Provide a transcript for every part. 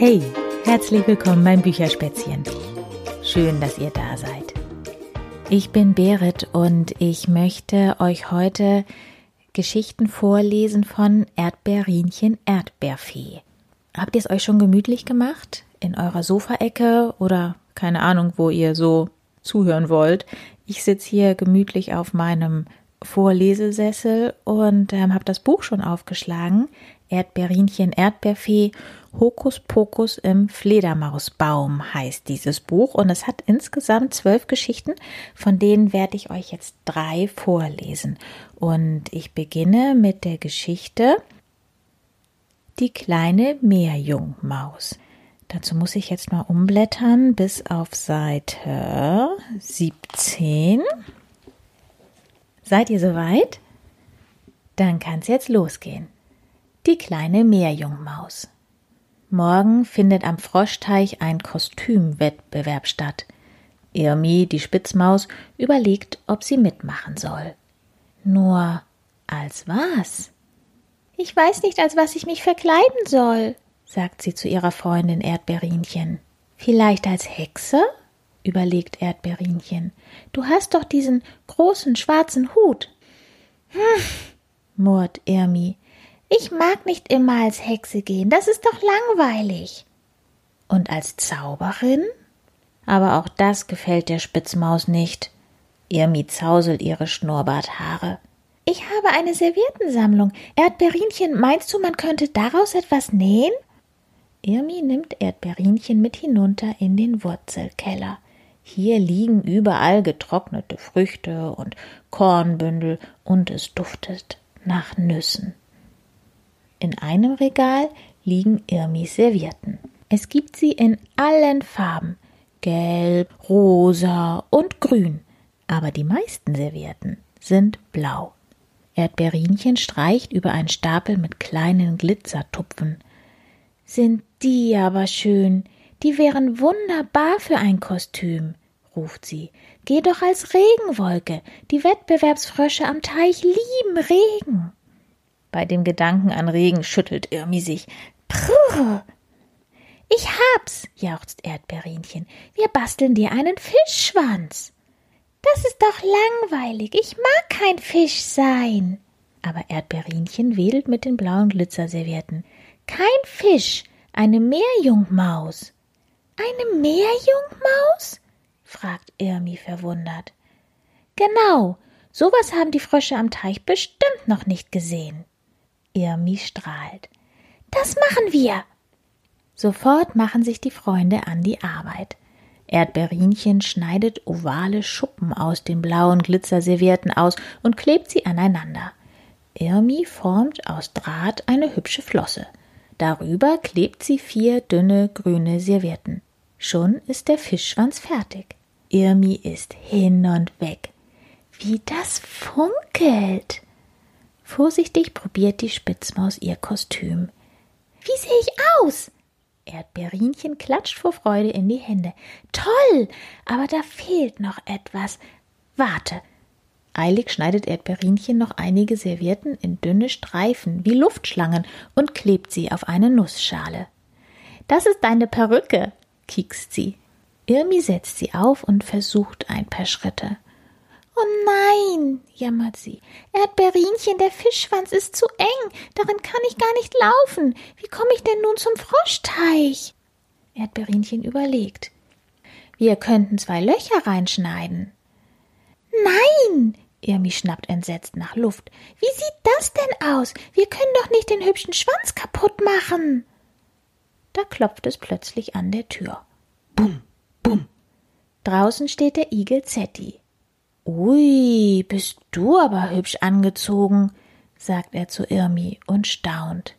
Hey, herzlich willkommen beim Bücherspätzchen. Schön, dass ihr da seid. Ich bin Berit und ich möchte euch heute Geschichten vorlesen von Erdbeerinchen Erdbeerfee. Habt ihr es euch schon gemütlich gemacht? In eurer Sofaecke oder keine Ahnung, wo ihr so zuhören wollt. Ich sitze hier gemütlich auf meinem Vorlesesessel und ähm, habe das Buch schon aufgeschlagen. Erdbeerinchen, Erdbeerfee, Hokuspokus im Fledermausbaum heißt dieses Buch und es hat insgesamt zwölf Geschichten, von denen werde ich euch jetzt drei vorlesen. Und ich beginne mit der Geschichte Die kleine Meerjungmaus. Dazu muss ich jetzt mal umblättern bis auf Seite 17. Seid ihr soweit? Dann kann's jetzt losgehen. Die kleine Meerjungmaus. Morgen findet am Froschteich ein Kostümwettbewerb statt. Irmi, die Spitzmaus, überlegt, ob sie mitmachen soll. Nur als was? Ich weiß nicht, als was ich mich verkleiden soll, sagt sie zu ihrer Freundin Erdbeerinchen. Vielleicht als Hexe? überlegt Erdbeerinchen. Du hast doch diesen großen schwarzen Hut. Hm, murrt Irmi. Ich mag nicht immer als Hexe gehen, das ist doch langweilig. Und als Zauberin? Aber auch das gefällt der Spitzmaus nicht. Irmi zauselt ihre Schnurrbarthaare. Ich habe eine Serviettensammlung. Erdbeerinchen, meinst du, man könnte daraus etwas nähen? Irmi nimmt Erdbeerinchen mit hinunter in den Wurzelkeller. Hier liegen überall getrocknete Früchte und Kornbündel und es duftet nach Nüssen. In einem Regal liegen Irmis Servietten. Es gibt sie in allen Farben, gelb, rosa und grün, aber die meisten Servietten sind blau. Erdbeerinchen streicht über einen Stapel mit kleinen Glitzertupfen. Sind die aber schön, die wären wunderbar für ein Kostüm, ruft sie. Geh doch als Regenwolke. Die Wettbewerbsfrösche am Teich lieben Regen. Bei dem Gedanken an Regen schüttelt Irmi sich. Prrr. Ich hab's, jauchzt Erdbeerinchen. Wir basteln dir einen Fischschwanz. Das ist doch langweilig. Ich mag kein Fisch sein. Aber Erdbeerinchen wedelt mit den blauen Glitzerservietten. Kein Fisch, eine Meerjungmaus. Eine Meerjungmaus? fragt Irmi verwundert. Genau, sowas haben die Frösche am Teich bestimmt noch nicht gesehen. Irmi strahlt. Das machen wir. Sofort machen sich die Freunde an die Arbeit. Erdbeerinchen schneidet ovale Schuppen aus den blauen Glitzerservietten aus und klebt sie aneinander. Irmi formt aus Draht eine hübsche Flosse. Darüber klebt sie vier dünne grüne Servietten. Schon ist der Fischschwanz fertig. Irmi ist hin und weg. Wie das funkelt! Vorsichtig probiert die Spitzmaus ihr Kostüm. Wie sehe ich aus? Erdbeerinchen klatscht vor Freude in die Hände. Toll, aber da fehlt noch etwas. Warte. Eilig schneidet Erdbeerinchen noch einige Servietten in dünne Streifen wie Luftschlangen und klebt sie auf eine Nussschale. Das ist deine Perücke, kiekst sie. Irmi setzt sie auf und versucht ein paar Schritte. Oh nein, jammert sie. Erdbeerinchen, der Fischschwanz ist zu eng. Darin kann ich gar nicht laufen. Wie komme ich denn nun zum Froschteich? Erdbeerinchen überlegt. Wir könnten zwei Löcher reinschneiden. Nein! Irmi schnappt entsetzt nach Luft. Wie sieht das denn aus? Wir können doch nicht den hübschen Schwanz kaputt machen. Da klopft es plötzlich an der Tür. Bum, bum. Draußen steht der Igel Zetti. Ui, bist du aber hübsch angezogen, sagt er zu Irmi und staunt.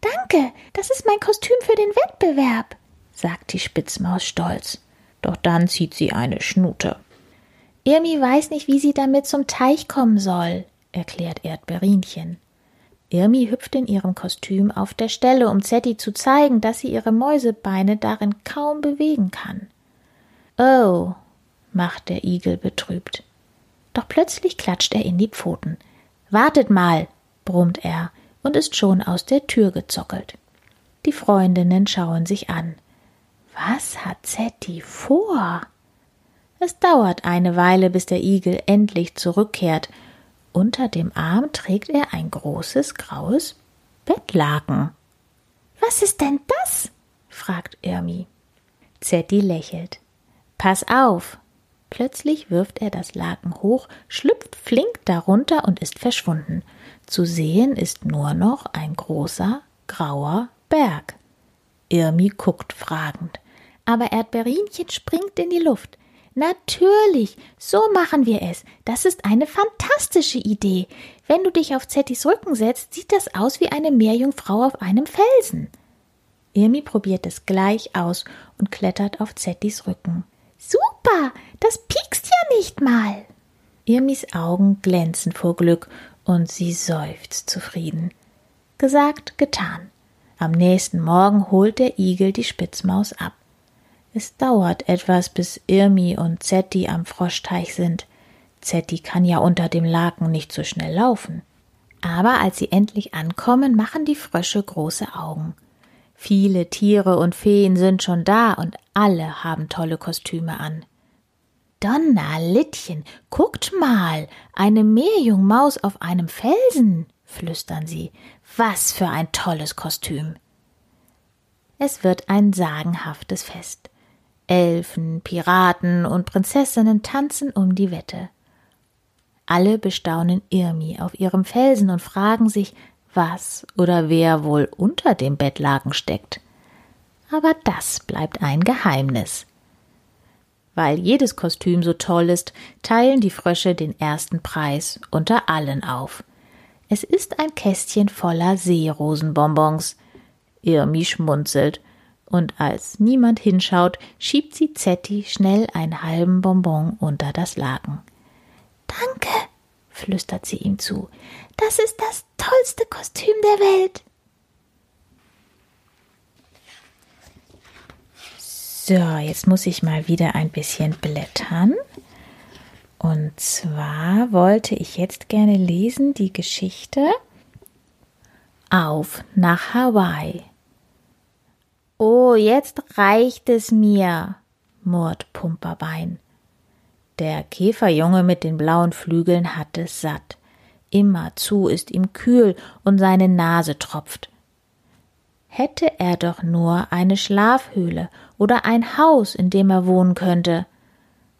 Danke, das ist mein Kostüm für den Wettbewerb, sagt die Spitzmaus stolz. Doch dann zieht sie eine Schnute. Irmi weiß nicht, wie sie damit zum Teich kommen soll, erklärt Erdbeerinchen. Irmi hüpft in ihrem Kostüm auf der Stelle, um Zetti zu zeigen, dass sie ihre Mäusebeine darin kaum bewegen kann. Oh, macht der Igel betrübt. Doch plötzlich klatscht er in die Pfoten. Wartet mal, brummt er und ist schon aus der Tür gezockelt. Die Freundinnen schauen sich an. Was hat Zetti vor? Es dauert eine Weile, bis der Igel endlich zurückkehrt. Unter dem Arm trägt er ein großes graues Bettlaken. Was ist denn das? fragt Irmi. Zetti lächelt. Pass auf! Plötzlich wirft er das Laken hoch, schlüpft flink darunter und ist verschwunden. Zu sehen ist nur noch ein großer, grauer Berg. Irmi guckt fragend. Aber Erdbeerinchen springt in die Luft. Natürlich, so machen wir es. Das ist eine fantastische Idee. Wenn du dich auf Zettis Rücken setzt, sieht das aus wie eine Meerjungfrau auf einem Felsen. Irmi probiert es gleich aus und klettert auf Zettis Rücken. Super, nicht mal. Irmis Augen glänzen vor Glück und sie seufzt zufrieden. Gesagt, getan. Am nächsten Morgen holt der Igel die Spitzmaus ab. Es dauert etwas, bis Irmi und Zetti am Froschteich sind. Zetti kann ja unter dem Laken nicht so schnell laufen. Aber als sie endlich ankommen, machen die Frösche große Augen. Viele Tiere und Feen sind schon da und alle haben tolle Kostüme an. Donnerlittchen, guckt mal, eine Meerjungmaus auf einem Felsen, flüstern sie. Was für ein tolles Kostüm. Es wird ein sagenhaftes Fest. Elfen, Piraten und Prinzessinnen tanzen um die Wette. Alle bestaunen Irmi auf ihrem Felsen und fragen sich, was oder wer wohl unter dem Bettlaken steckt. Aber das bleibt ein Geheimnis. Weil jedes Kostüm so toll ist, teilen die Frösche den ersten Preis unter allen auf. Es ist ein Kästchen voller Seerosenbonbons. Irmi schmunzelt, und als niemand hinschaut, schiebt sie Zetti schnell einen halben Bonbon unter das Laken. Danke, flüstert sie ihm zu. Das ist das tollste Kostüm der Welt. So, jetzt muss ich mal wieder ein bisschen blättern. Und zwar wollte ich jetzt gerne lesen die Geschichte Auf nach Hawaii. Oh, jetzt reicht es mir, murrt Pumperbein. Der Käferjunge mit den blauen Flügeln hat es satt. Immerzu ist ihm kühl und seine Nase tropft. Hätte er doch nur eine Schlafhöhle oder ein Haus, in dem er wohnen könnte.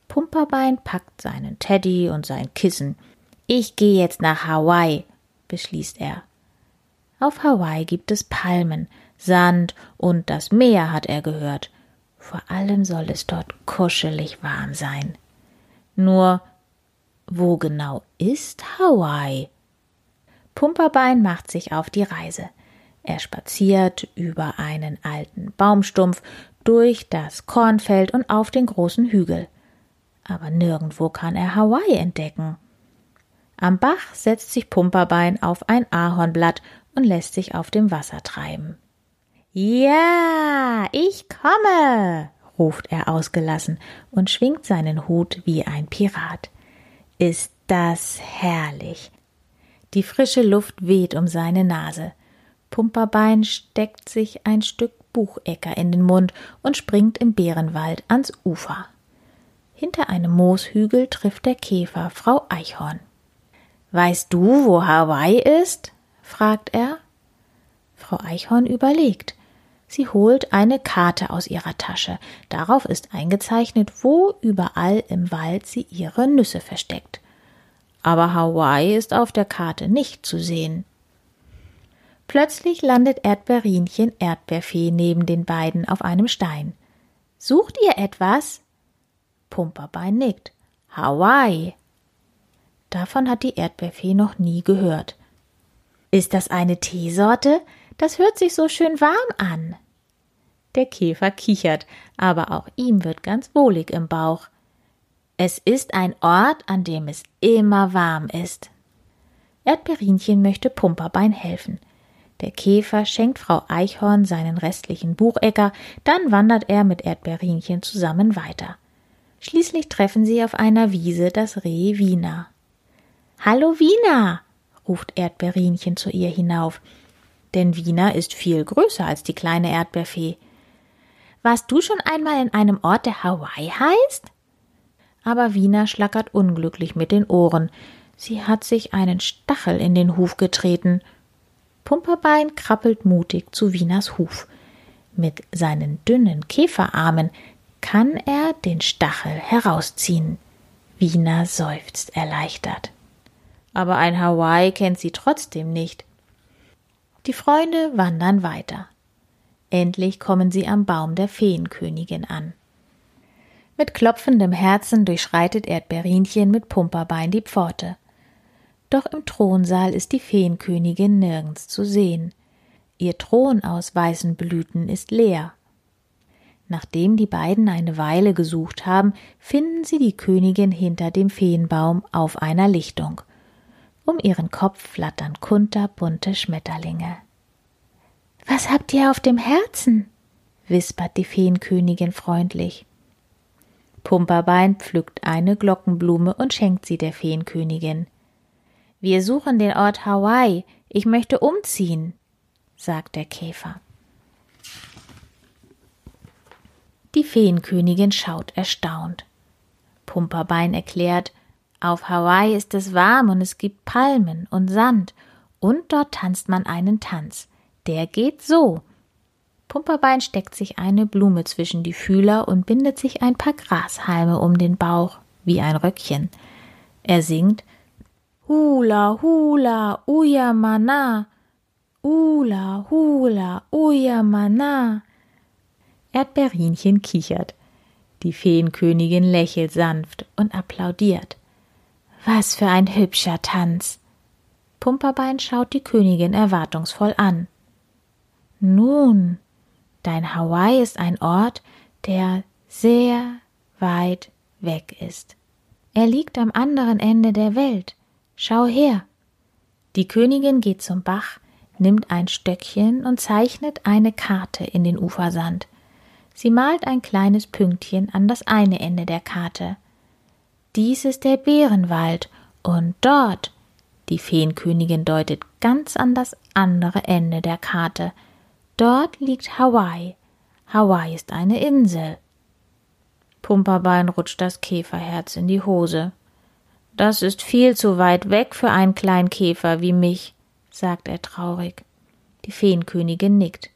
Pumperbein packt seinen Teddy und sein Kissen. Ich gehe jetzt nach Hawaii, beschließt er. Auf Hawaii gibt es Palmen, Sand und das Meer, hat er gehört. Vor allem soll es dort kuschelig warm sein. Nur, wo genau ist Hawaii? Pumperbein macht sich auf die Reise. Er spaziert über einen alten Baumstumpf, durch das Kornfeld und auf den großen Hügel. Aber nirgendwo kann er Hawaii entdecken. Am Bach setzt sich Pumperbein auf ein Ahornblatt und lässt sich auf dem Wasser treiben. Ja, ich komme, ruft er ausgelassen und schwingt seinen Hut wie ein Pirat. Ist das herrlich. Die frische Luft weht um seine Nase. Pumperbein steckt sich ein Stück Buchecker in den Mund und springt im Bärenwald ans Ufer. Hinter einem Mooshügel trifft der Käfer Frau Eichhorn. Weißt du, wo Hawaii ist? fragt er. Frau Eichhorn überlegt. Sie holt eine Karte aus ihrer Tasche. Darauf ist eingezeichnet, wo überall im Wald sie ihre Nüsse versteckt. Aber Hawaii ist auf der Karte nicht zu sehen. Plötzlich landet Erdbeerinchen Erdbeerfee neben den beiden auf einem Stein. Sucht ihr etwas? Pumperbein nickt. Hawaii. Davon hat die Erdbeerfee noch nie gehört. Ist das eine Teesorte? Das hört sich so schön warm an. Der Käfer kichert, aber auch ihm wird ganz wohlig im Bauch. Es ist ein Ort, an dem es immer warm ist. Erdbeerinchen möchte Pumperbein helfen. Der Käfer schenkt Frau Eichhorn seinen restlichen Buchecker, dann wandert er mit Erdbeerinchen zusammen weiter. Schließlich treffen sie auf einer Wiese das Reh Wiener. Hallo Wiener, ruft Erdbeerinchen zu ihr hinauf. denn Wiener ist viel größer als die kleine Erdbeerfee. Warst du schon einmal in einem Ort, der Hawaii heißt? Aber Wiener schlackert unglücklich mit den Ohren. Sie hat sich einen Stachel in den Huf getreten. Pumperbein krabbelt mutig zu Wieners Huf. Mit seinen dünnen Käferarmen kann er den Stachel herausziehen. Wiener seufzt erleichtert. Aber ein Hawaii kennt sie trotzdem nicht. Die Freunde wandern weiter. Endlich kommen sie am Baum der Feenkönigin an. Mit klopfendem Herzen durchschreitet Erdbeerinchen mit Pumperbein die Pforte. Doch im Thronsaal ist die Feenkönigin nirgends zu sehen. Ihr Thron aus weißen Blüten ist leer. Nachdem die beiden eine Weile gesucht haben, finden sie die Königin hinter dem Feenbaum auf einer Lichtung. Um ihren Kopf flattern kunterbunte Schmetterlinge. Was habt ihr auf dem Herzen? wispert die Feenkönigin freundlich. Pumperbein pflückt eine Glockenblume und schenkt sie der Feenkönigin. Wir suchen den Ort Hawaii. Ich möchte umziehen, sagt der Käfer. Die Feenkönigin schaut erstaunt. Pumperbein erklärt, auf Hawaii ist es warm und es gibt Palmen und Sand, und dort tanzt man einen Tanz. Der geht so. Pumperbein steckt sich eine Blume zwischen die Fühler und bindet sich ein paar Grashalme um den Bauch, wie ein Röckchen. Er singt Hula, hula, uyamana, Ula, hula, uyamana. Erdbeerinchen kichert. Die Feenkönigin lächelt sanft und applaudiert. Was für ein hübscher Tanz. Pumperbein schaut die Königin erwartungsvoll an. Nun, dein Hawaii ist ein Ort, der sehr weit weg ist. Er liegt am anderen Ende der Welt. Schau her. Die Königin geht zum Bach, nimmt ein Stöckchen und zeichnet eine Karte in den Ufersand. Sie malt ein kleines Pünktchen an das eine Ende der Karte. Dies ist der Bärenwald und dort, die Feenkönigin deutet ganz an das andere Ende der Karte, Dort liegt Hawaii. Hawaii ist eine Insel. Pumperbein rutscht das Käferherz in die Hose. Das ist viel zu weit weg für einen kleinen Käfer wie mich, sagt er traurig. Die Feenkönigin nickt.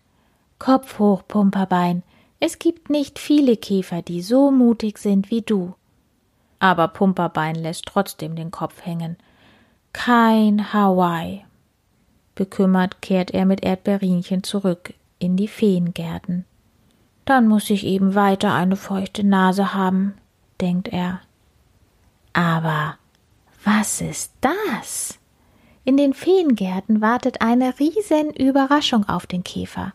Kopf hoch, Pumperbein. Es gibt nicht viele Käfer, die so mutig sind wie du. Aber Pumperbein lässt trotzdem den Kopf hängen. Kein Hawaii. Bekümmert kehrt er mit Erdbeerinchen zurück in die Feengärten. Dann muss ich eben weiter eine feuchte Nase haben, denkt er. Aber was ist das? In den Feengärten wartet eine riesen Überraschung auf den Käfer.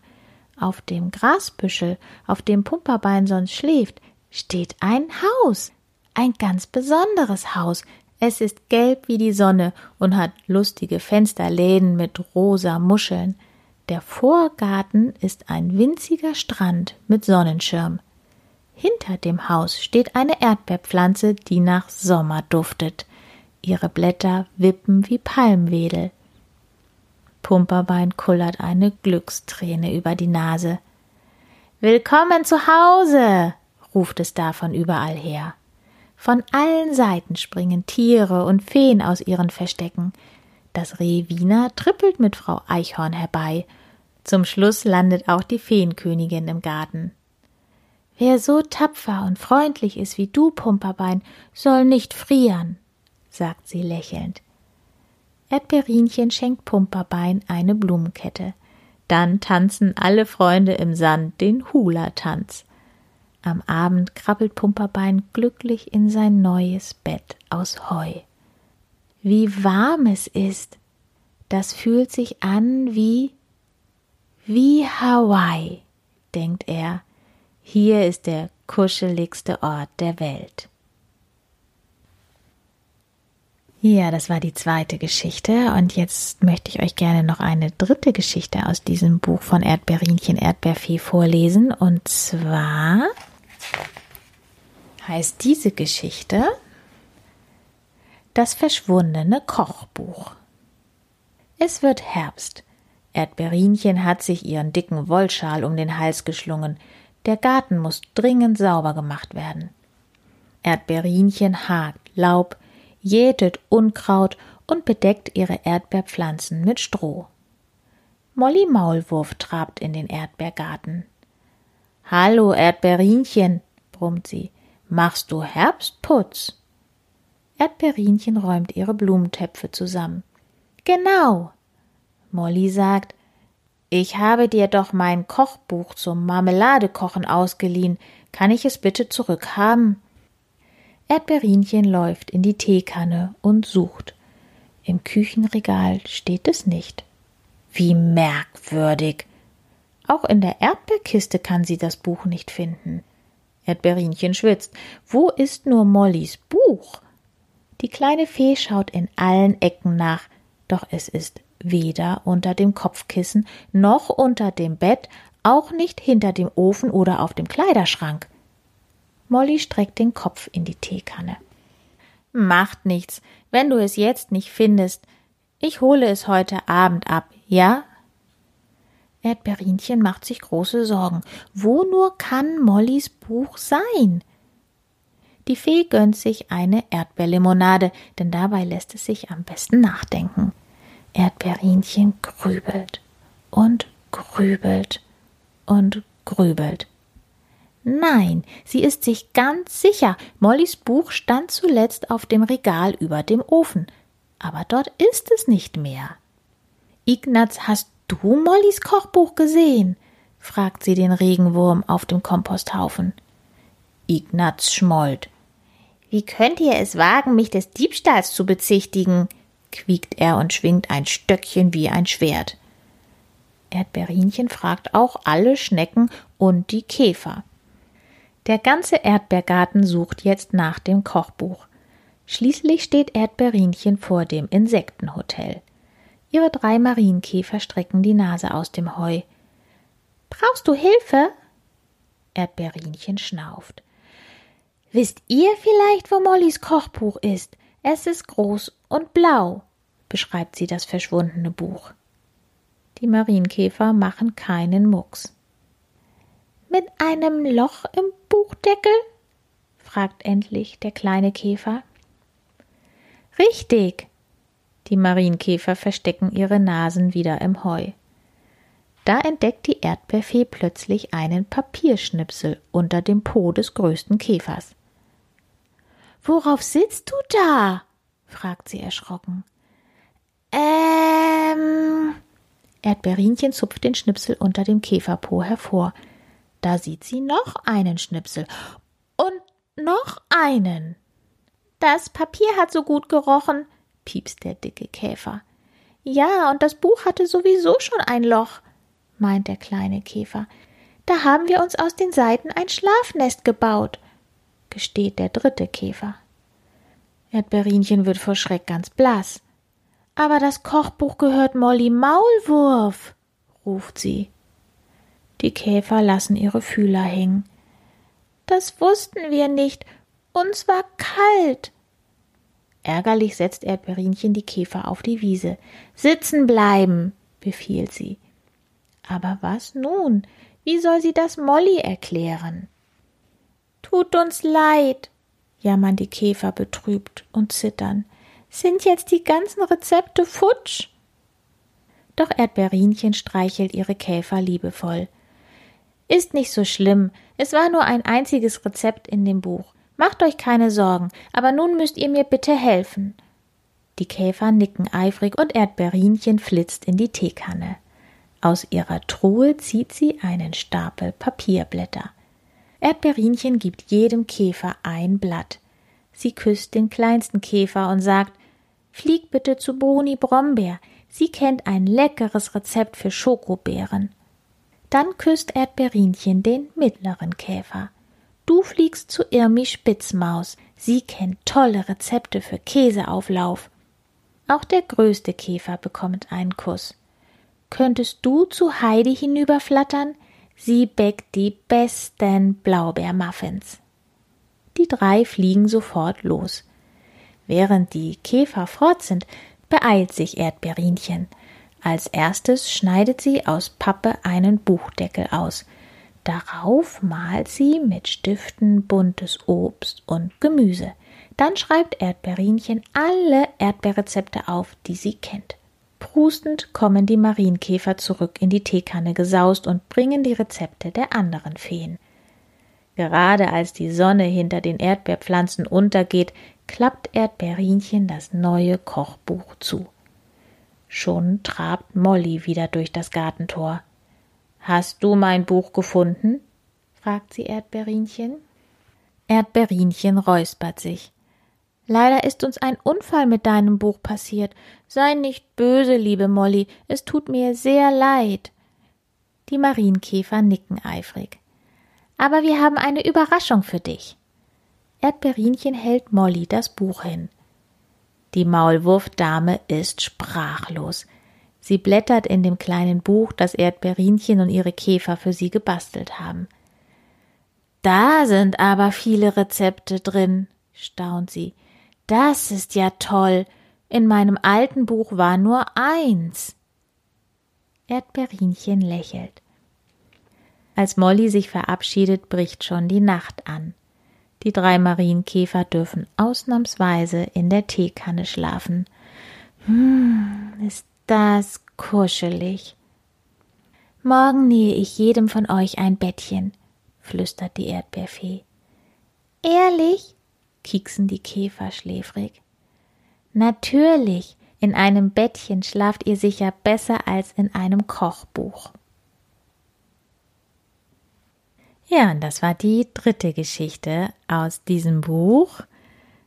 Auf dem Grasbüschel, auf dem Pumperbein sonst schläft, steht ein Haus. Ein ganz besonderes Haus, es ist gelb wie die Sonne und hat lustige Fensterläden mit rosa Muscheln. Der Vorgarten ist ein winziger Strand mit Sonnenschirm. Hinter dem Haus steht eine Erdbeerpflanze, die nach Sommer duftet. Ihre Blätter wippen wie Palmwedel. Pumperbein kullert eine Glücksträne über die Nase. Willkommen zu Hause, ruft es da von überall her. Von allen Seiten springen Tiere und Feen aus ihren Verstecken. Das Reh Wiener trippelt mit Frau Eichhorn herbei. Zum Schluss landet auch die Feenkönigin im Garten. Wer so tapfer und freundlich ist wie du, Pumperbein, soll nicht frieren, sagt sie lächelnd. Erdbeerinchen schenkt Pumperbein eine Blumenkette. Dann tanzen alle Freunde im Sand den Hula-Tanz. Am Abend krabbelt Pumperbein glücklich in sein neues Bett aus Heu. Wie warm es ist. Das fühlt sich an wie wie Hawaii, denkt er. Hier ist der kuscheligste Ort der Welt. Ja, das war die zweite Geschichte und jetzt möchte ich euch gerne noch eine dritte Geschichte aus diesem Buch von Erdbeerinchen Erdbeerfee vorlesen und zwar heißt diese Geschichte Das verschwundene Kochbuch. Es wird Herbst. Erdbeerinchen hat sich ihren dicken Wollschal um den Hals geschlungen. Der Garten muss dringend sauber gemacht werden. Erdbeerinchen hakt Laub, jätet Unkraut und bedeckt ihre Erdbeerpflanzen mit Stroh. Molly Maulwurf trabt in den Erdbeergarten. Hallo, Erdbeerinchen, brummt sie. Machst du Herbstputz? Erdbeerinchen räumt ihre Blumentöpfe zusammen. Genau. Molly sagt, ich habe dir doch mein Kochbuch zum Marmeladekochen ausgeliehen. Kann ich es bitte zurückhaben? Erdbeerinchen läuft in die Teekanne und sucht. Im Küchenregal steht es nicht. Wie merkwürdig. Auch in der Erdbeerkiste kann sie das Buch nicht finden. Erdbeerinchen schwitzt. Wo ist nur Mollys Buch? Die kleine Fee schaut in allen Ecken nach, doch es ist weder unter dem Kopfkissen noch unter dem Bett, auch nicht hinter dem Ofen oder auf dem Kleiderschrank. Molly streckt den Kopf in die Teekanne. Macht nichts, wenn du es jetzt nicht findest. Ich hole es heute Abend ab, ja? Erdbeerinchen macht sich große Sorgen. Wo nur kann Mollys Buch sein? Die Fee gönnt sich eine Erdbeerlimonade, denn dabei lässt es sich am besten nachdenken. Erdbeerinchen grübelt und grübelt und grübelt. Nein, sie ist sich ganz sicher, Mollys Buch stand zuletzt auf dem Regal über dem Ofen, aber dort ist es nicht mehr. Ignaz, hast du Mollys Kochbuch gesehen? fragt sie den Regenwurm auf dem Komposthaufen. Ignaz schmollt. Wie könnt ihr es wagen, mich des Diebstahls zu bezichtigen? quiekt er und schwingt ein Stöckchen wie ein Schwert. Erdbeerinchen fragt auch alle Schnecken und die Käfer. Der ganze Erdbeergarten sucht jetzt nach dem Kochbuch. Schließlich steht Erdbeerinchen vor dem Insektenhotel. Ihre drei Marienkäfer strecken die Nase aus dem Heu. Brauchst du Hilfe? Erdbeerinchen schnauft. Wisst ihr vielleicht, wo Mollys Kochbuch ist? Es ist groß und blau, beschreibt sie das verschwundene Buch. Die Marienkäfer machen keinen Mucks. Mit einem Loch im Buchdeckel? fragt endlich der kleine Käfer. Richtig. Die Marienkäfer verstecken ihre Nasen wieder im Heu. Da entdeckt die Erdbeerfee plötzlich einen Papierschnipsel unter dem Po des größten Käfers. Worauf sitzt du da? fragt sie erschrocken. Ähm. Erdbeerinchen zupft den Schnipsel unter dem Käferpo hervor. Da sieht sie noch einen Schnipsel und noch einen. Das Papier hat so gut gerochen, piepst der dicke Käfer. Ja, und das Buch hatte sowieso schon ein Loch, meint der kleine Käfer. Da haben wir uns aus den Seiten ein Schlafnest gebaut, gesteht der dritte Käfer. Erdbeerinchen wird vor Schreck ganz blass. Aber das Kochbuch gehört Molly Maulwurf, ruft sie. Die Käfer lassen ihre Fühler hängen. Das wussten wir nicht. Uns war kalt. Ärgerlich setzt Erdbeerinchen die Käfer auf die Wiese. Sitzen bleiben, befiehlt sie. Aber was nun? Wie soll sie das Molly erklären? Tut uns leid, jammern die Käfer betrübt und zittern. Sind jetzt die ganzen Rezepte futsch? Doch Erdbeerinchen streichelt ihre Käfer liebevoll. Ist nicht so schlimm. Es war nur ein einziges Rezept in dem Buch. Macht euch keine Sorgen, aber nun müsst ihr mir bitte helfen. Die Käfer nicken eifrig und Erdbeerinchen flitzt in die Teekanne. Aus ihrer Truhe zieht sie einen Stapel Papierblätter. Erdbeerinchen gibt jedem Käfer ein Blatt. Sie küsst den kleinsten Käfer und sagt Flieg bitte zu Boni Brombeer. Sie kennt ein leckeres Rezept für Schokobeeren. Dann küsst Erdbeerinchen den mittleren Käfer. Du fliegst zu Irmi Spitzmaus. Sie kennt tolle Rezepte für Käseauflauf. Auch der größte Käfer bekommt einen Kuss. Könntest du zu Heidi hinüberflattern? Sie bäckt die besten Blaubeermuffins. Die drei fliegen sofort los. Während die Käfer fort sind, beeilt sich Erdbeerinchen. Als erstes schneidet sie aus Pappe einen Buchdeckel aus. Darauf malt sie mit Stiften buntes Obst und Gemüse. Dann schreibt Erdbeerinchen alle Erdbeerrezepte auf, die sie kennt. Prustend kommen die Marienkäfer zurück in die Teekanne gesaust und bringen die Rezepte der anderen Feen. Gerade als die Sonne hinter den Erdbeerpflanzen untergeht, klappt Erdbeerinchen das neue Kochbuch zu. Schon trabt Molly wieder durch das Gartentor. Hast du mein Buch gefunden? fragt sie Erdbeerinchen. Erdbeerinchen räuspert sich. Leider ist uns ein Unfall mit deinem Buch passiert. Sei nicht böse, liebe Molly, es tut mir sehr leid. Die Marienkäfer nicken eifrig. Aber wir haben eine Überraschung für dich. Erdbeerinchen hält Molly das Buch hin. Die Maulwurfdame ist sprachlos. Sie blättert in dem kleinen Buch, das Erdbeerinchen und ihre Käfer für sie gebastelt haben. Da sind aber viele Rezepte drin, staunt sie. Das ist ja toll. In meinem alten Buch war nur eins. Erdbeerinchen lächelt. Als Molly sich verabschiedet, bricht schon die Nacht an. Die drei Marienkäfer dürfen ausnahmsweise in der Teekanne schlafen. Hm, ist das kuschelig. Morgen nähe ich jedem von euch ein Bettchen, flüstert die Erdbeerfee. Ehrlich? kieksen die Käfer schläfrig. Natürlich, in einem Bettchen schlaft ihr sicher besser als in einem Kochbuch. Ja, und das war die dritte Geschichte aus diesem Buch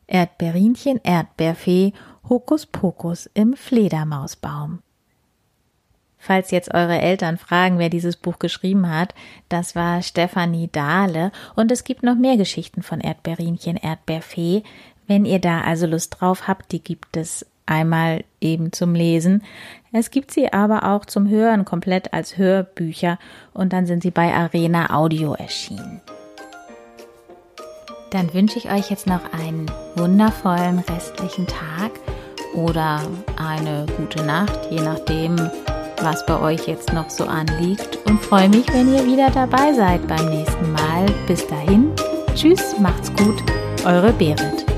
Erdbeerinchen, Erdbeerfee, Hokuspokus im Fledermausbaum. Falls jetzt eure Eltern fragen, wer dieses Buch geschrieben hat, das war Stefanie Dahle und es gibt noch mehr Geschichten von Erdbeerinchen, Erdbeerfee. Wenn ihr da also Lust drauf habt, die gibt es einmal eben zum Lesen. Es gibt sie aber auch zum Hören komplett als Hörbücher und dann sind sie bei Arena Audio erschienen. Dann wünsche ich euch jetzt noch einen wundervollen restlichen Tag oder eine gute Nacht, je nachdem, was bei euch jetzt noch so anliegt und freue mich, wenn ihr wieder dabei seid beim nächsten Mal. Bis dahin, tschüss, macht's gut, eure Berit.